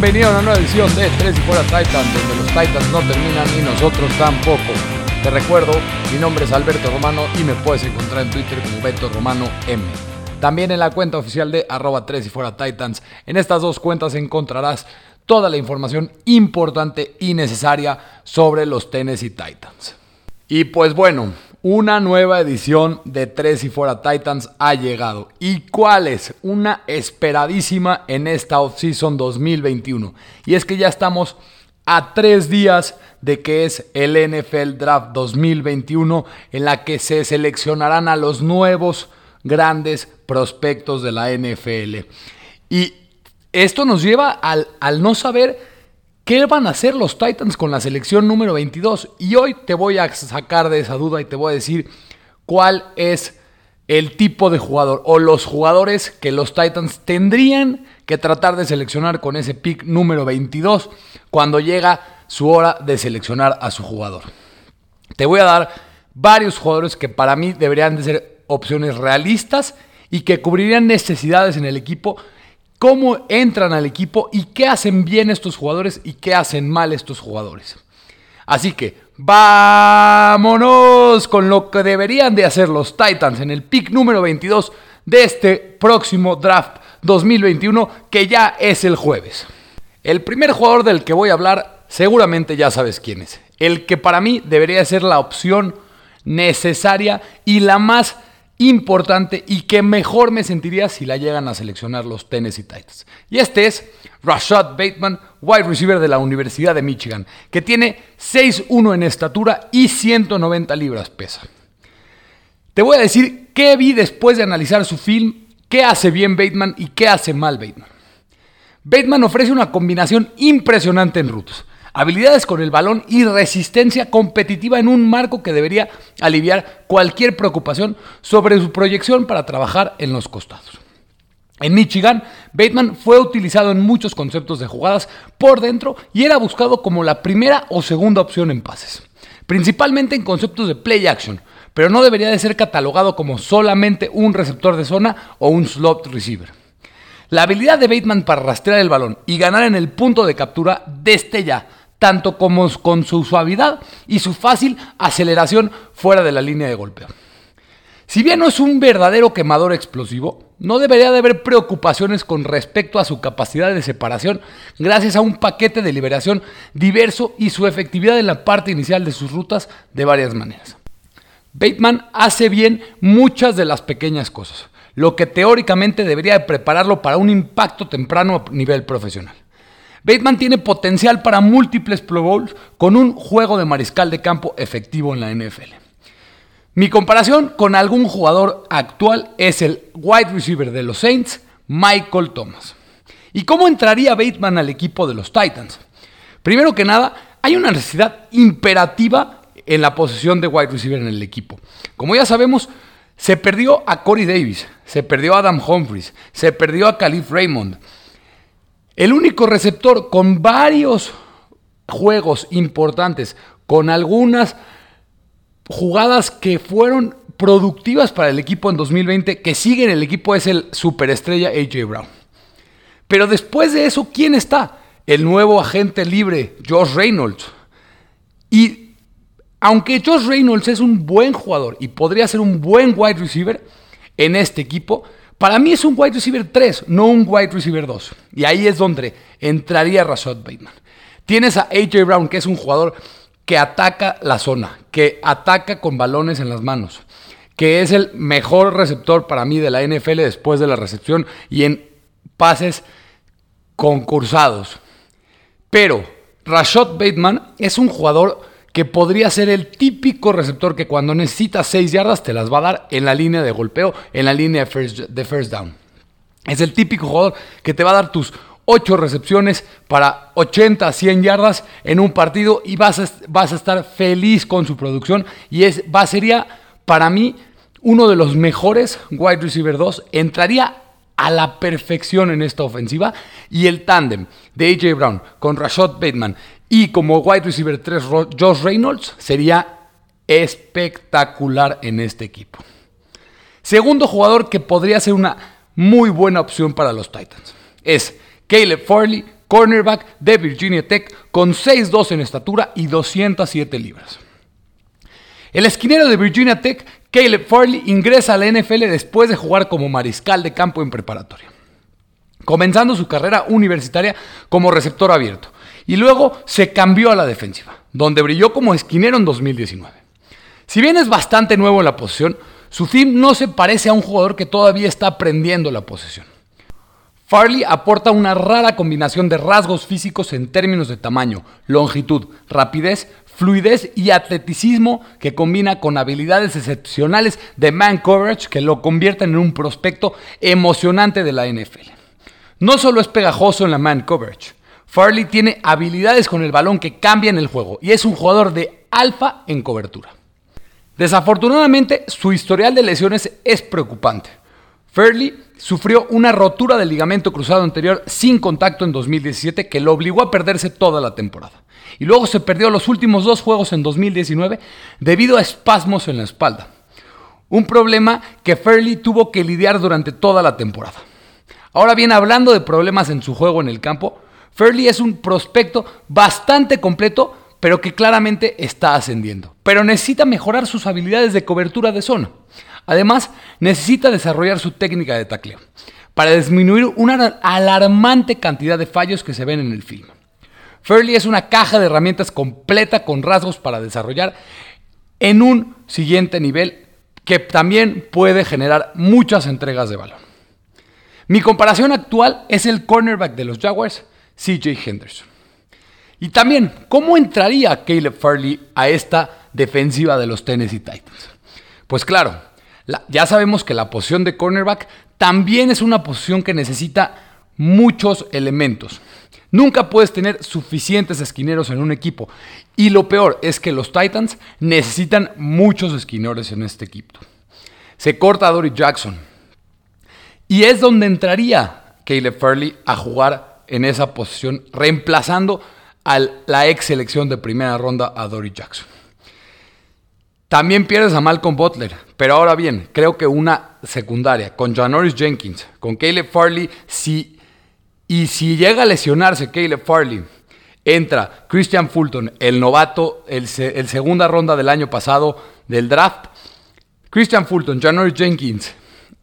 Bienvenido a una nueva edición de Tres y Fuera Titans, donde los Titans no terminan y nosotros tampoco. Te recuerdo, mi nombre es Alberto Romano y me puedes encontrar en Twitter como Beto Romano M. También en la cuenta oficial de arroba 3 y fuera Titans. En estas dos cuentas encontrarás toda la información importante y necesaria sobre los Tennessee Titans. Y pues bueno, una nueva edición de Tres y Fuera Titans ha llegado. ¿Y cuál es? Una esperadísima en esta offseason 2021. Y es que ya estamos a tres días de que es el NFL Draft 2021 en la que se seleccionarán a los nuevos grandes prospectos de la NFL. Y esto nos lleva al, al no saber ¿Qué van a hacer los Titans con la selección número 22? Y hoy te voy a sacar de esa duda y te voy a decir cuál es el tipo de jugador o los jugadores que los Titans tendrían que tratar de seleccionar con ese pick número 22 cuando llega su hora de seleccionar a su jugador. Te voy a dar varios jugadores que para mí deberían de ser opciones realistas y que cubrirían necesidades en el equipo cómo entran al equipo y qué hacen bien estos jugadores y qué hacen mal estos jugadores. Así que vámonos con lo que deberían de hacer los Titans en el pick número 22 de este próximo draft 2021 que ya es el jueves. El primer jugador del que voy a hablar seguramente ya sabes quién es. El que para mí debería ser la opción necesaria y la más importante y que mejor me sentiría si la llegan a seleccionar los Tennessee Titans. Y este es Rashad Bateman, wide receiver de la Universidad de Michigan, que tiene 6'1 en estatura y 190 libras pesa. Te voy a decir qué vi después de analizar su film, qué hace bien Bateman y qué hace mal Bateman. Bateman ofrece una combinación impresionante en rutas habilidades con el balón y resistencia competitiva en un marco que debería aliviar cualquier preocupación sobre su proyección para trabajar en los costados. En Michigan, Bateman fue utilizado en muchos conceptos de jugadas por dentro y era buscado como la primera o segunda opción en pases, principalmente en conceptos de play action, pero no debería de ser catalogado como solamente un receptor de zona o un slot receiver. La habilidad de Bateman para rastrear el balón y ganar en el punto de captura destella tanto como con su suavidad y su fácil aceleración fuera de la línea de golpeo. Si bien no es un verdadero quemador explosivo, no debería de haber preocupaciones con respecto a su capacidad de separación gracias a un paquete de liberación diverso y su efectividad en la parte inicial de sus rutas de varias maneras. Bateman hace bien muchas de las pequeñas cosas, lo que teóricamente debería de prepararlo para un impacto temprano a nivel profesional. Bateman tiene potencial para múltiples Pro Bowls con un juego de mariscal de campo efectivo en la NFL. Mi comparación con algún jugador actual es el wide receiver de los Saints, Michael Thomas. ¿Y cómo entraría Bateman al equipo de los Titans? Primero que nada, hay una necesidad imperativa en la posición de wide receiver en el equipo. Como ya sabemos, se perdió a Corey Davis, se perdió a Adam Humphries, se perdió a Khalif Raymond. El único receptor con varios juegos importantes, con algunas jugadas que fueron productivas para el equipo en 2020, que sigue en el equipo, es el superestrella AJ Brown. Pero después de eso, ¿quién está? El nuevo agente libre, Josh Reynolds. Y aunque Josh Reynolds es un buen jugador y podría ser un buen wide receiver en este equipo, para mí es un wide receiver 3, no un wide receiver 2. Y ahí es donde entraría Rashad Bateman. Tienes a AJ Brown, que es un jugador que ataca la zona, que ataca con balones en las manos, que es el mejor receptor para mí de la NFL después de la recepción y en pases concursados. Pero Rashad Bateman es un jugador que podría ser el típico receptor que cuando necesitas 6 yardas te las va a dar en la línea de golpeo, en la línea de first, down. Es el típico jugador que te va a dar tus 8 recepciones para 80, 100 yardas en un partido y vas a, vas a estar feliz con su producción y es, va, sería para mí uno de los mejores wide receiver 2. Entraría a la perfección en esta ofensiva y el tándem de AJ Brown con Rashad Bateman y como wide receiver 3, Josh Reynolds sería espectacular en este equipo. Segundo jugador que podría ser una muy buena opción para los Titans es Caleb Farley, cornerback de Virginia Tech con 6'2 en estatura y 207 libras. El esquinero de Virginia Tech, Caleb Farley, ingresa a la NFL después de jugar como mariscal de campo en preparatoria, comenzando su carrera universitaria como receptor abierto, y luego se cambió a la defensiva, donde brilló como esquinero en 2019. Si bien es bastante nuevo en la posición, su team no se parece a un jugador que todavía está aprendiendo la posesión. Farley aporta una rara combinación de rasgos físicos en términos de tamaño, longitud, rapidez, fluidez y atleticismo que combina con habilidades excepcionales de man coverage que lo convierten en un prospecto emocionante de la NFL. No solo es pegajoso en la man coverage, Farley tiene habilidades con el balón que cambian el juego y es un jugador de alfa en cobertura. Desafortunadamente, su historial de lesiones es preocupante. Farley sufrió una rotura del ligamento cruzado anterior sin contacto en 2017 que lo obligó a perderse toda la temporada. Y luego se perdió los últimos dos juegos en 2019 debido a espasmos en la espalda. Un problema que Fairley tuvo que lidiar durante toda la temporada. Ahora bien, hablando de problemas en su juego en el campo, Fairley es un prospecto bastante completo, pero que claramente está ascendiendo. Pero necesita mejorar sus habilidades de cobertura de zona. Además, necesita desarrollar su técnica de tacleo para disminuir una alarmante cantidad de fallos que se ven en el film. Fairley es una caja de herramientas completa con rasgos para desarrollar en un siguiente nivel que también puede generar muchas entregas de balón. Mi comparación actual es el cornerback de los Jaguars, CJ Henderson. Y también, ¿cómo entraría Caleb Fairley a esta defensiva de los Tennessee Titans? Pues claro, ya sabemos que la posición de cornerback también es una posición que necesita muchos elementos. Nunca puedes tener suficientes esquineros en un equipo. Y lo peor es que los Titans necesitan muchos esquineros en este equipo. Se corta a Dory Jackson. Y es donde entraría Caleb Fairley a jugar en esa posición, reemplazando a la ex selección de primera ronda a Dory Jackson. También pierdes a Malcolm Butler, pero ahora bien, creo que una secundaria con Janoris Jenkins, con Caleb Farley, si, y si llega a lesionarse Caleb Farley, entra Christian Fulton, el novato, el, segunda ronda del año pasado del draft. Christian Fulton, Janoris Jenkins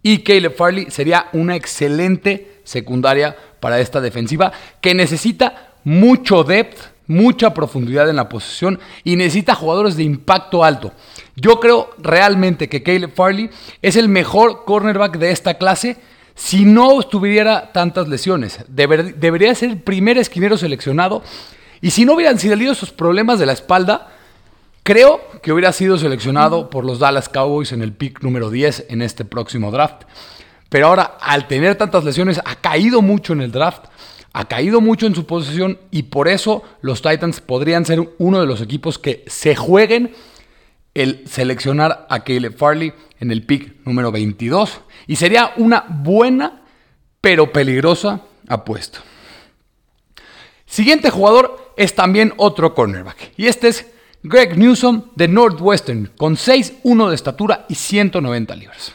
y Caleb Farley sería una excelente secundaria para esta defensiva que necesita mucho depth mucha profundidad en la posición y necesita jugadores de impacto alto. Yo creo realmente que Caleb Farley es el mejor cornerback de esta clase si no tuviera tantas lesiones. debería ser el primer esquinero seleccionado y si no hubieran sido esos problemas de la espalda, creo que hubiera sido seleccionado por los Dallas Cowboys en el pick número 10 en este próximo draft. Pero ahora, al tener tantas lesiones, ha caído mucho en el draft ha caído mucho en su posición y por eso los Titans podrían ser uno de los equipos que se jueguen el seleccionar a Caleb Farley en el pick número 22 y sería una buena pero peligrosa apuesta. Siguiente jugador es también otro cornerback y este es Greg Newsom de Northwestern con 6'1 de estatura y 190 libras.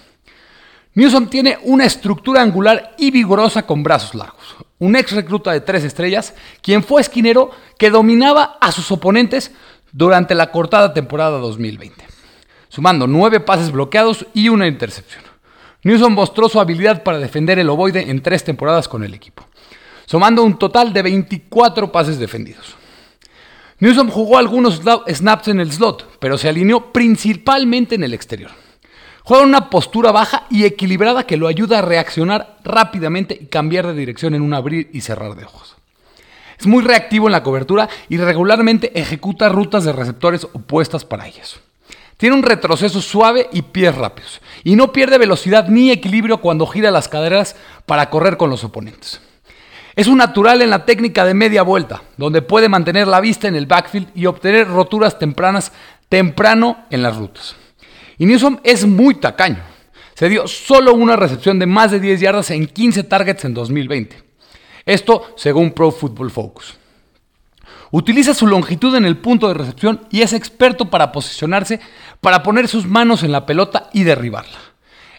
Newsom tiene una estructura angular y vigorosa con brazos largos. Un ex recluta de tres estrellas, quien fue esquinero que dominaba a sus oponentes durante la cortada temporada 2020, sumando nueve pases bloqueados y una intercepción. Newsom mostró su habilidad para defender el ovoide en tres temporadas con el equipo, sumando un total de 24 pases defendidos. Newsom jugó algunos snaps en el slot, pero se alineó principalmente en el exterior. Juega una postura baja y equilibrada que lo ayuda a reaccionar rápidamente y cambiar de dirección en un abrir y cerrar de ojos. Es muy reactivo en la cobertura y regularmente ejecuta rutas de receptores opuestas para ellas. Tiene un retroceso suave y pies rápidos. Y no pierde velocidad ni equilibrio cuando gira las caderas para correr con los oponentes. Es un natural en la técnica de media vuelta, donde puede mantener la vista en el backfield y obtener roturas tempranas temprano en las rutas. Y Newsom es muy tacaño. Se dio solo una recepción de más de 10 yardas en 15 targets en 2020. Esto según Pro Football Focus. Utiliza su longitud en el punto de recepción y es experto para posicionarse, para poner sus manos en la pelota y derribarla.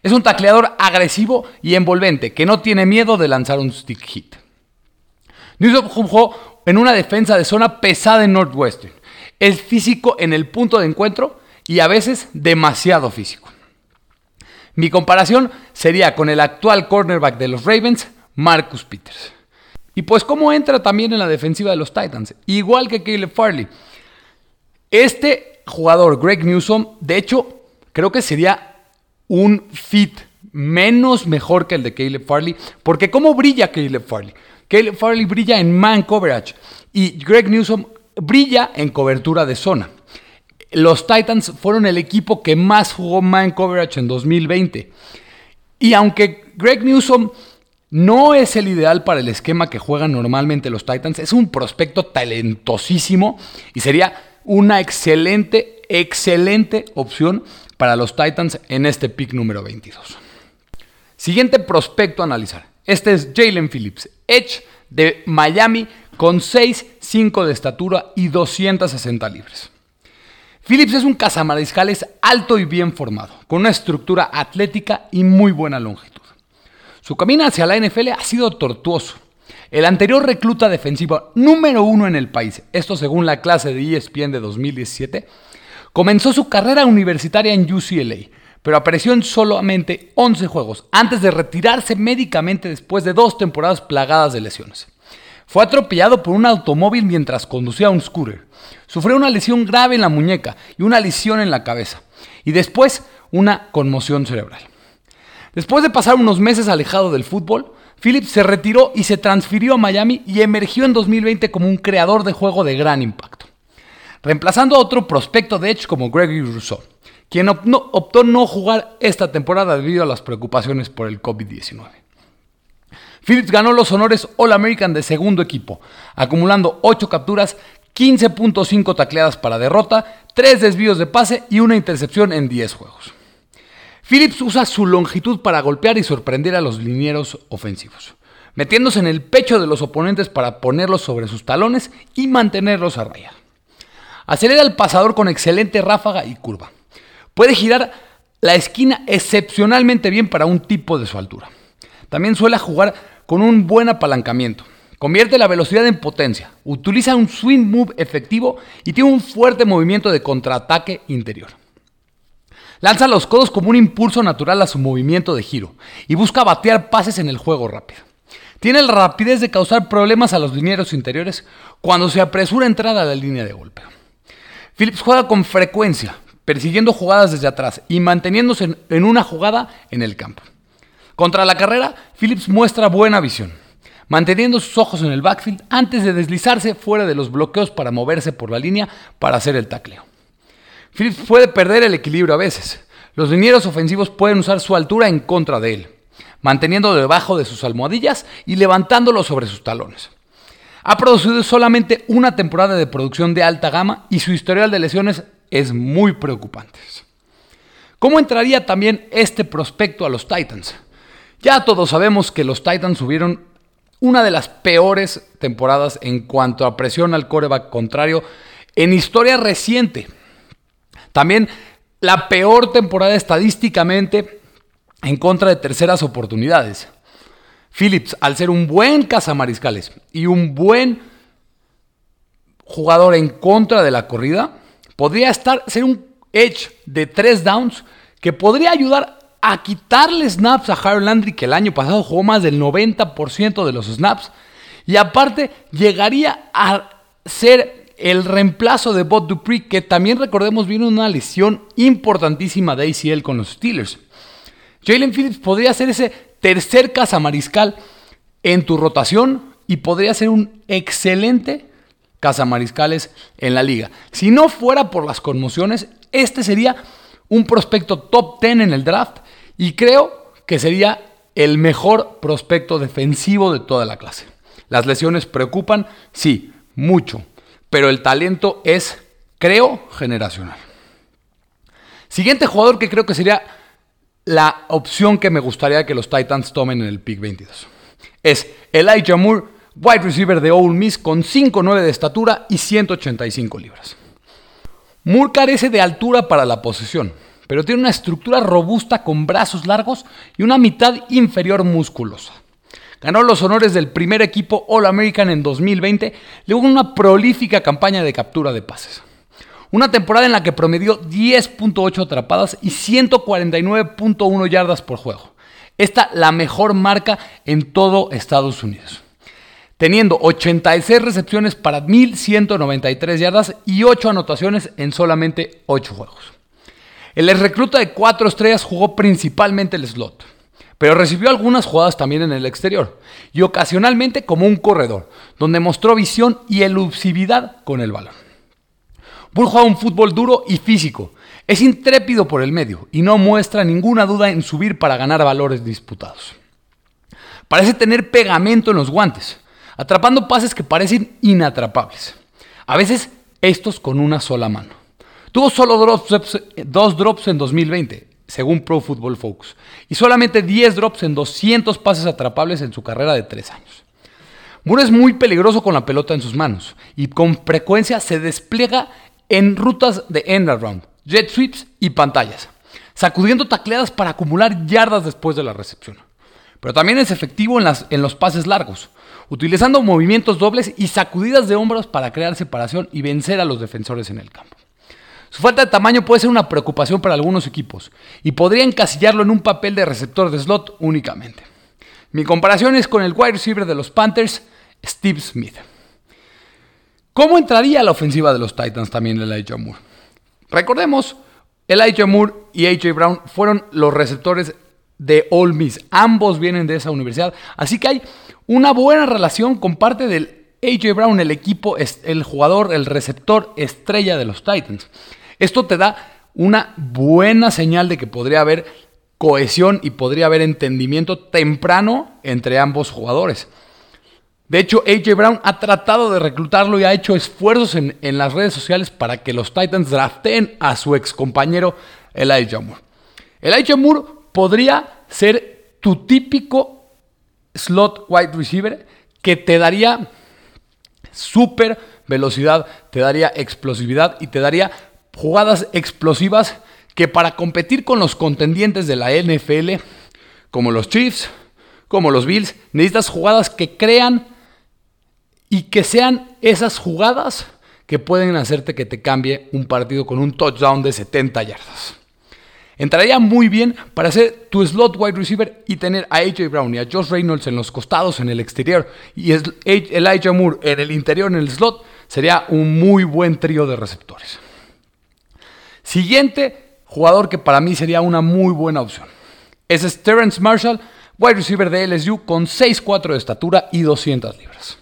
Es un tacleador agresivo y envolvente que no tiene miedo de lanzar un stick hit. Newsom jugó en una defensa de zona pesada en Northwestern. Es físico en el punto de encuentro y a veces demasiado físico. Mi comparación sería con el actual cornerback de los Ravens, Marcus Peters. Y pues cómo entra también en la defensiva de los Titans, igual que Caleb Farley. Este jugador, Greg Newsom, de hecho, creo que sería un fit menos mejor que el de Caleb Farley, porque ¿cómo brilla Caleb Farley? Caleb Farley brilla en man coverage y Greg Newsom brilla en cobertura de zona. Los Titans fueron el equipo que más jugó man coverage en 2020. Y aunque Greg Newsom no es el ideal para el esquema que juegan normalmente los Titans, es un prospecto talentosísimo y sería una excelente, excelente opción para los Titans en este pick número 22. Siguiente prospecto a analizar. Este es Jalen Phillips, Edge de Miami con 6'5 de estatura y 260 libres. Phillips es un cazamariscales alto y bien formado, con una estructura atlética y muy buena longitud. Su camino hacia la NFL ha sido tortuoso. El anterior recluta defensivo número uno en el país, esto según la clase de ESPN de 2017, comenzó su carrera universitaria en UCLA, pero apareció en solamente 11 juegos antes de retirarse médicamente después de dos temporadas plagadas de lesiones. Fue atropellado por un automóvil mientras conducía un scooter. Sufrió una lesión grave en la muñeca y una lesión en la cabeza. Y después una conmoción cerebral. Después de pasar unos meses alejado del fútbol, Phillips se retiró y se transfirió a Miami y emergió en 2020 como un creador de juego de gran impacto. Reemplazando a otro prospecto de Edge como Gregory Rousseau, quien optó no jugar esta temporada debido a las preocupaciones por el COVID-19. Phillips ganó los honores All American de segundo equipo, acumulando 8 capturas, 15.5 tacleadas para derrota, 3 desvíos de pase y una intercepción en 10 juegos. Phillips usa su longitud para golpear y sorprender a los linieros ofensivos, metiéndose en el pecho de los oponentes para ponerlos sobre sus talones y mantenerlos a raya. Acelera al pasador con excelente ráfaga y curva. Puede girar la esquina excepcionalmente bien para un tipo de su altura. También suele jugar con un buen apalancamiento. Convierte la velocidad en potencia, utiliza un swing move efectivo y tiene un fuerte movimiento de contraataque interior. Lanza los codos como un impulso natural a su movimiento de giro y busca batear pases en el juego rápido. Tiene la rapidez de causar problemas a los linieros interiores cuando se apresura a entrar a la línea de golpe. Phillips juega con frecuencia, persiguiendo jugadas desde atrás y manteniéndose en una jugada en el campo. Contra la carrera, Phillips muestra buena visión, manteniendo sus ojos en el backfield antes de deslizarse fuera de los bloqueos para moverse por la línea para hacer el tacleo. Phillips puede perder el equilibrio a veces. Los linieros ofensivos pueden usar su altura en contra de él, manteniendo debajo de sus almohadillas y levantándolo sobre sus talones. Ha producido solamente una temporada de producción de alta gama y su historial de lesiones es muy preocupante. ¿Cómo entraría también este prospecto a los Titans? Ya todos sabemos que los Titans tuvieron una de las peores temporadas en cuanto a presión al coreback contrario en historia reciente. También la peor temporada estadísticamente en contra de terceras oportunidades. Phillips, al ser un buen cazamariscales y un buen jugador en contra de la corrida, podría estar, ser un edge de tres downs que podría ayudar a quitarle snaps a Harold Landry, que el año pasado jugó más del 90% de los snaps. Y aparte, llegaría a ser el reemplazo de Bob Dupree, que también recordemos vino una lesión importantísima de ACL con los Steelers. Jalen Phillips podría ser ese tercer cazamariscal en tu rotación y podría ser un excelente cazamariscales en la liga. Si no fuera por las conmociones, este sería un prospecto top 10 en el draft y creo que sería el mejor prospecto defensivo de toda la clase. Las lesiones preocupan, sí, mucho, pero el talento es, creo, generacional. Siguiente jugador que creo que sería la opción que me gustaría que los Titans tomen en el pick 22. Es Elijah Moore, wide receiver de Ole Miss con 5'9 de estatura y 185 libras. Moore carece de altura para la posesión, pero tiene una estructura robusta con brazos largos y una mitad inferior musculosa. Ganó los honores del primer equipo All American en 2020, luego una prolífica campaña de captura de pases. Una temporada en la que promedió 10.8 atrapadas y 149.1 yardas por juego. Esta la mejor marca en todo Estados Unidos. Teniendo 86 recepciones para 1.193 yardas y 8 anotaciones en solamente 8 juegos. El recluta de 4 estrellas jugó principalmente el slot, pero recibió algunas jugadas también en el exterior y ocasionalmente como un corredor, donde mostró visión y elusividad con el balón. Bull juega un fútbol duro y físico. Es intrépido por el medio y no muestra ninguna duda en subir para ganar valores disputados. Parece tener pegamento en los guantes, atrapando pases que parecen inatrapables. A veces estos con una sola mano. Tuvo solo dos drops en 2020, según Pro Football Focus, y solamente 10 drops en 200 pases atrapables en su carrera de 3 años. Moore es muy peligroso con la pelota en sus manos y con frecuencia se despliega en rutas de end around, jet sweeps y pantallas, sacudiendo tacleadas para acumular yardas después de la recepción. Pero también es efectivo en los pases largos, utilizando movimientos dobles y sacudidas de hombros para crear separación y vencer a los defensores en el campo. Su falta de tamaño puede ser una preocupación para algunos equipos y podría encasillarlo en un papel de receptor de slot únicamente. Mi comparación es con el wide receiver de los Panthers, Steve Smith. ¿Cómo entraría la ofensiva de los Titans también Elijah Moore? Recordemos, Elijah Moore y AJ Brown fueron los receptores de Ole Miss. Ambos vienen de esa universidad. Así que hay una buena relación con parte del AJ Brown, el equipo, el jugador, el receptor estrella de los Titans. Esto te da una buena señal de que podría haber cohesión y podría haber entendimiento temprano entre ambos jugadores. De hecho, AJ Brown ha tratado de reclutarlo y ha hecho esfuerzos en, las redes sociales para que los Titans draften a su ex compañero Elijah Moore. Elijah Moore podría ser tu típico slot wide receiver que te daría super velocidad, te daría explosividad y te daría jugadas explosivas que para competir con los contendientes de la NFL, como los Chiefs, como los Bills, necesitas jugadas que crean y que sean esas jugadas que pueden hacerte que te cambie un partido con un touchdown de 70 yardas. Entraría muy bien para ser tu slot wide receiver y tener a AJ Brown y a Josh Reynolds en los costados, en el exterior, y Elijah Moore en el interior, en el slot. Sería un muy buen trío de receptores. Siguiente jugador que para mí sería una muy buena opción. Es Terrence Marshall, wide receiver de LSU con 6'4 de estatura y 200 libras.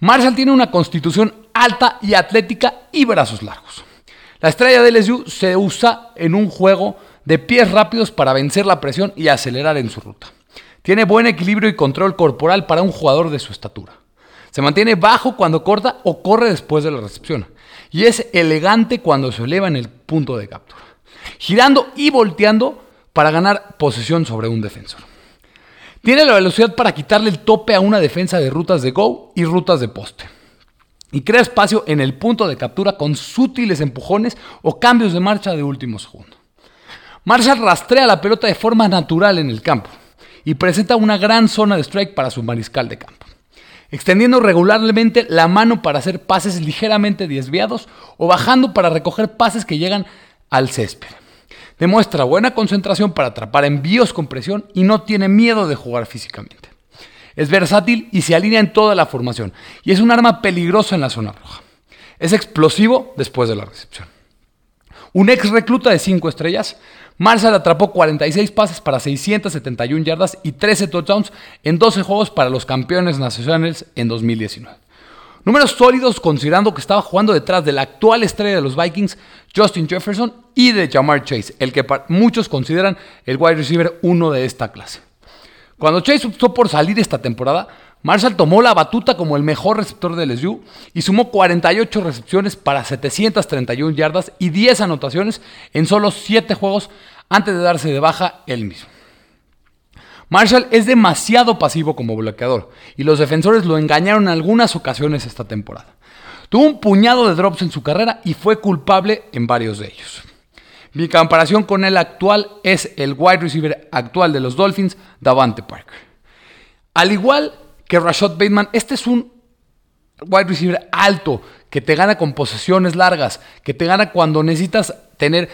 Marshall tiene una constitución alta y atlética y brazos largos. La estrella de LSU se usa en un juego de pies rápidos para vencer la presión y acelerar en su ruta. Tiene buen equilibrio y control corporal para un jugador de su estatura. Se mantiene bajo cuando corta o corre después de la recepción. Y es elegante cuando se eleva en el punto de captura. Girando y volteando para ganar posesión sobre un defensor. Tiene la velocidad para quitarle el tope a una defensa de rutas de go y rutas de poste. Y crea espacio en el punto de captura con sutiles empujones o cambios de marcha de último segundo. Marshall rastrea la pelota de forma natural en el campo y presenta una gran zona de strike para su mariscal de campo, extendiendo regularmente la mano para hacer pases ligeramente desviados o bajando para recoger pases que llegan al césped. Demuestra buena concentración para atrapar envíos con presión y no tiene miedo de jugar físicamente. Es versátil y se alinea en toda la formación y es un arma peligrosa en la zona roja. Es explosivo después de la recepción. Un ex recluta de 5 estrellas, Marshall atrapó 46 pases para 671 yardas y 13 touchdowns en 12 juegos para los campeones nacionales en 2019. Números sólidos considerando que estaba jugando detrás de la actual estrella de los Vikings, Justin Jefferson, y de Jamar Chase, el que muchos consideran el wide receiver uno de esta clase. Cuando Chase optó por salir esta temporada, Marshall tomó la batuta como el mejor receptor de LSU y sumó 48 recepciones para 731 yardas y 10 anotaciones en solo 7 juegos antes de darse de baja él mismo. Marshall es demasiado pasivo como bloqueador y los defensores lo engañaron en algunas ocasiones esta temporada. Tuvo un puñado de drops en su carrera y fue culpable en varios de ellos. Mi comparación con el actual es el wide receiver actual de los Dolphins, Davante Parker. Al igual que Rashad Bateman, este es un wide receiver alto, que te gana con posesiones largas, que te gana cuando necesitas tener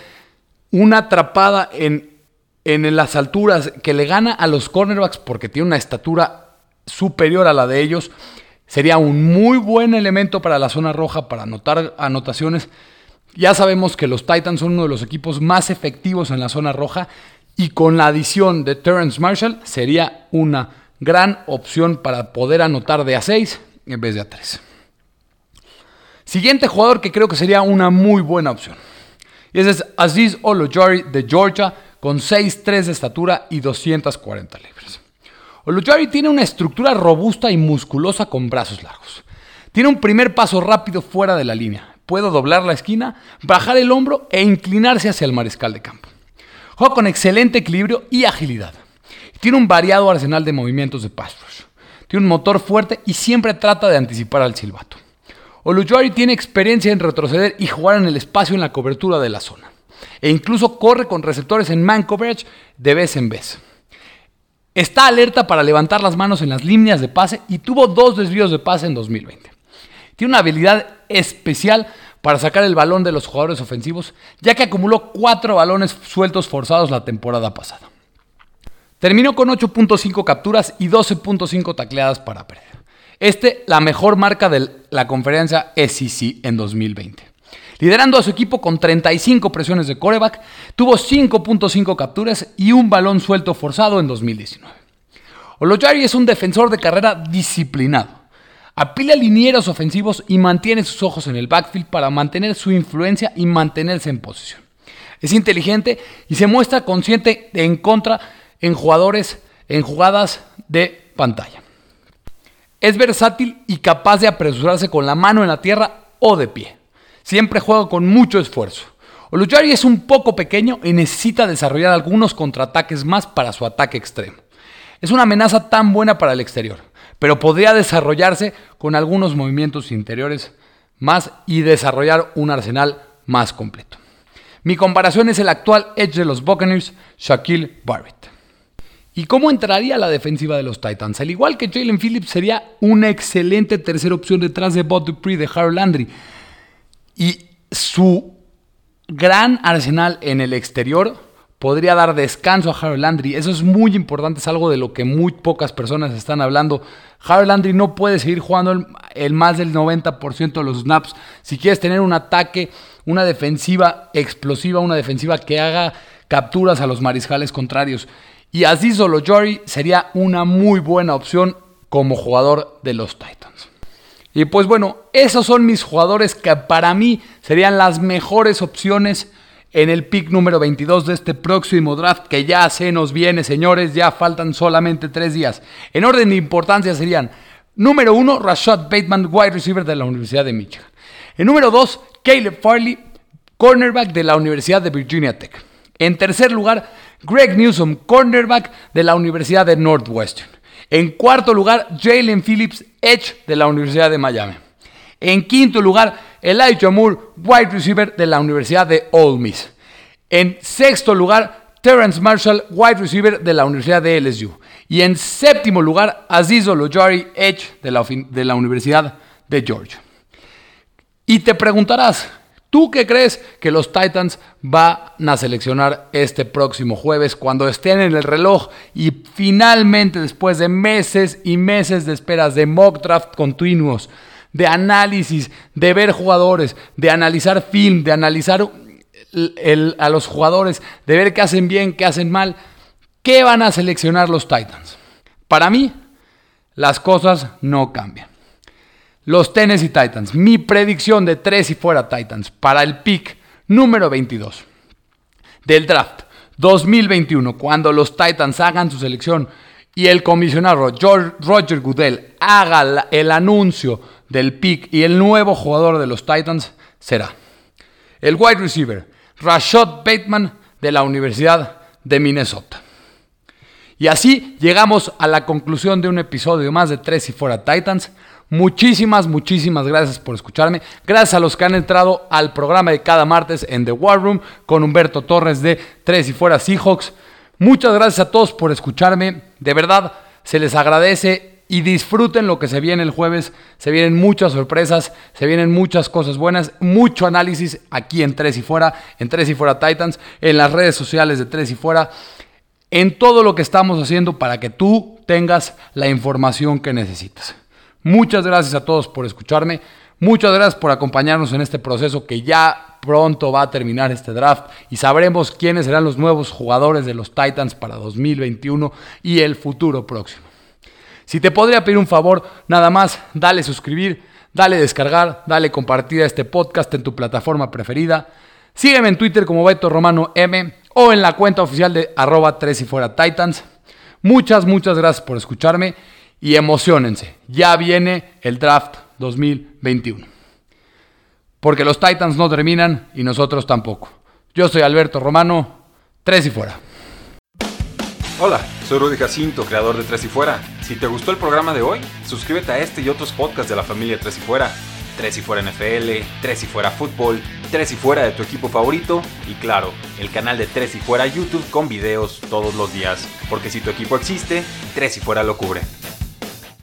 una atrapada en, en las alturas, que le gana a los cornerbacks porque tiene una estatura superior a la de ellos. Sería un muy buen elemento para la zona roja para anotar anotaciones. Ya sabemos que los Titans son uno de los equipos más efectivos en la zona roja y con la adición de Terrence Marshall sería una gran opción para poder anotar de a 6 en vez de a 3. Siguiente jugador que creo que sería una muy buena opción. Y ese es Aziz Olojari de Georgia con 6'3 de estatura y 240 libras. Olojari tiene una estructura robusta y musculosa con brazos largos. Tiene un primer paso rápido fuera de la línea. Puede doblar la esquina, bajar el hombro e inclinarse hacia el mariscal de campo. Juega con excelente equilibrio y agilidad. Tiene un variado arsenal de movimientos de pass. Tiene un motor fuerte y siempre trata de anticipar al silbato. Olujoari tiene experiencia en retroceder y jugar en el espacio en la cobertura de la zona. E incluso corre con receptores en man coverage de vez en vez. Está alerta para levantar las manos en las líneas de pase y tuvo dos desvíos de pase en 2020. Tiene una habilidad especial para sacar el balón de los jugadores ofensivos, ya que acumuló cuatro balones sueltos forzados la temporada pasada. Terminó con 8.5 capturas y 12.5 tacleadas para perder. Este, la mejor marca de la conferencia SEC en 2020. Liderando a su equipo con 35 presiones de coreback, tuvo 5.5 capturas y un balón suelto forzado en 2019. Olojari es un defensor de carrera disciplinado. Apila linieros ofensivos y mantiene sus ojos en el backfield para mantener su influencia y mantenerse en posición. Es inteligente y se muestra consciente en contra en jugadores en jugadas de pantalla. Es versátil y capaz de apresurarse con la mano en la tierra o de pie. Siempre juega con mucho esfuerzo. Oluchari es un poco pequeño y necesita desarrollar algunos contraataques más para su ataque extremo. Es una amenaza tan buena para el exterior, pero podría desarrollarse con algunos movimientos interiores más y desarrollar un arsenal más completo. Mi comparación es el actual edge de los Buccaneers, Shaquille Barrett. ¿Y cómo entraría la defensiva de los Titans? Al igual que Jalen Phillips, sería una excelente tercera opción detrás de Bob Dupree de Harold Landry. Y su gran arsenal en el exterior podría dar descanso a Harold Landry. Eso es muy importante, es algo de lo que muy pocas personas están hablando. Harold Landry no puede seguir jugando el, el más del 90% de los snaps. Si quieres tener un ataque, una defensiva explosiva, una defensiva que haga capturas a los mariscales contrarios. Y Aziz Olojari sería una muy buena opción como jugador de los Titans. Y pues bueno, esos son mis jugadores que para mí serían las mejores opciones en el pick número 22 de este próximo draft que ya se nos viene, señores. Ya faltan solamente tres días. En orden de importancia serían número 1, Rashad Bateman, wide receiver de la Universidad de Michigan. En número 2, Caleb Farley, cornerback de la Universidad de Virginia Tech. En tercer lugar, Greg Newsom, cornerback de la Universidad de Northwestern. En cuarto lugar, Jalen Phillips, edge de la Universidad de Miami. En quinto lugar, Elijah Moore, wide receiver de la Universidad de Ole Miss. En sexto lugar, Terrence Marshall, wide receiver de la Universidad de LSU. Y en séptimo lugar, Aziz Olojari, edge de la, de la Universidad de Georgia. Y te preguntarás, ¿Tú qué crees que los Titans van a seleccionar este próximo jueves cuando estén en el reloj y finalmente después de meses y meses de esperas de mock draft continuos, de análisis, de ver jugadores, de analizar film, de analizar a los jugadores, de ver qué hacen bien, qué hacen mal, ¿qué van a seleccionar los Titans? Para mí, las cosas no cambian. Los Tennessee Titans. Mi predicción de 3 y fuera Titans para el pick número 22 del draft 2021, cuando los Titans hagan su selección y el comisionado Roger Goodell haga el anuncio del pick y el nuevo jugador de los Titans será el wide receiver Rashad Bateman de la Universidad de Minnesota. Y así llegamos a la conclusión de un episodio más de Tres y Fuera Titans. Muchísimas, muchísimas gracias por escucharme. Gracias a los que han entrado al programa de cada martes en The War Room con Humberto Torres de Tres y Fuera Seahawks. Muchas gracias a todos por escucharme. De verdad, se les agradece y disfruten lo que se viene el jueves. Se vienen muchas sorpresas, se vienen muchas cosas buenas, mucho análisis aquí en Tres y Fuera, en Tres y Fuera Titans, en las redes sociales de Tres y Fuera, en todo lo que estamos haciendo para que tú tengas la información que necesitas. Muchas gracias a todos por escucharme. Muchas gracias por acompañarnos en este proceso que ya pronto va a terminar este draft y sabremos quiénes serán los nuevos jugadores de los Titans para 2021 y el futuro próximo. Si te podría pedir un favor, nada más, dale suscribir, dale descargar, dale compartir a este podcast en tu plataforma preferida. Sígueme en Twitter como Beto Romano M o en la cuenta oficial de arroba 3 y fuera Titans. Muchas, muchas gracias por escucharme y emocionense. Ya viene el draft 2021. Porque los Titans no terminan y nosotros tampoco. Yo soy Alberto Romano, tres y fuera. Hola, soy Rudy Jacinto, creador de Tres y Fuera. Si te gustó el programa de hoy, suscríbete a este y otros podcasts de la familia Tres y Fuera. Tres y Fuera NFL, Tres y Fuera Fútbol, Tres y Fuera de tu equipo favorito y claro, el canal de Tres y Fuera YouTube con videos todos los días. Porque si tu equipo existe, Tres y Fuera lo cubre.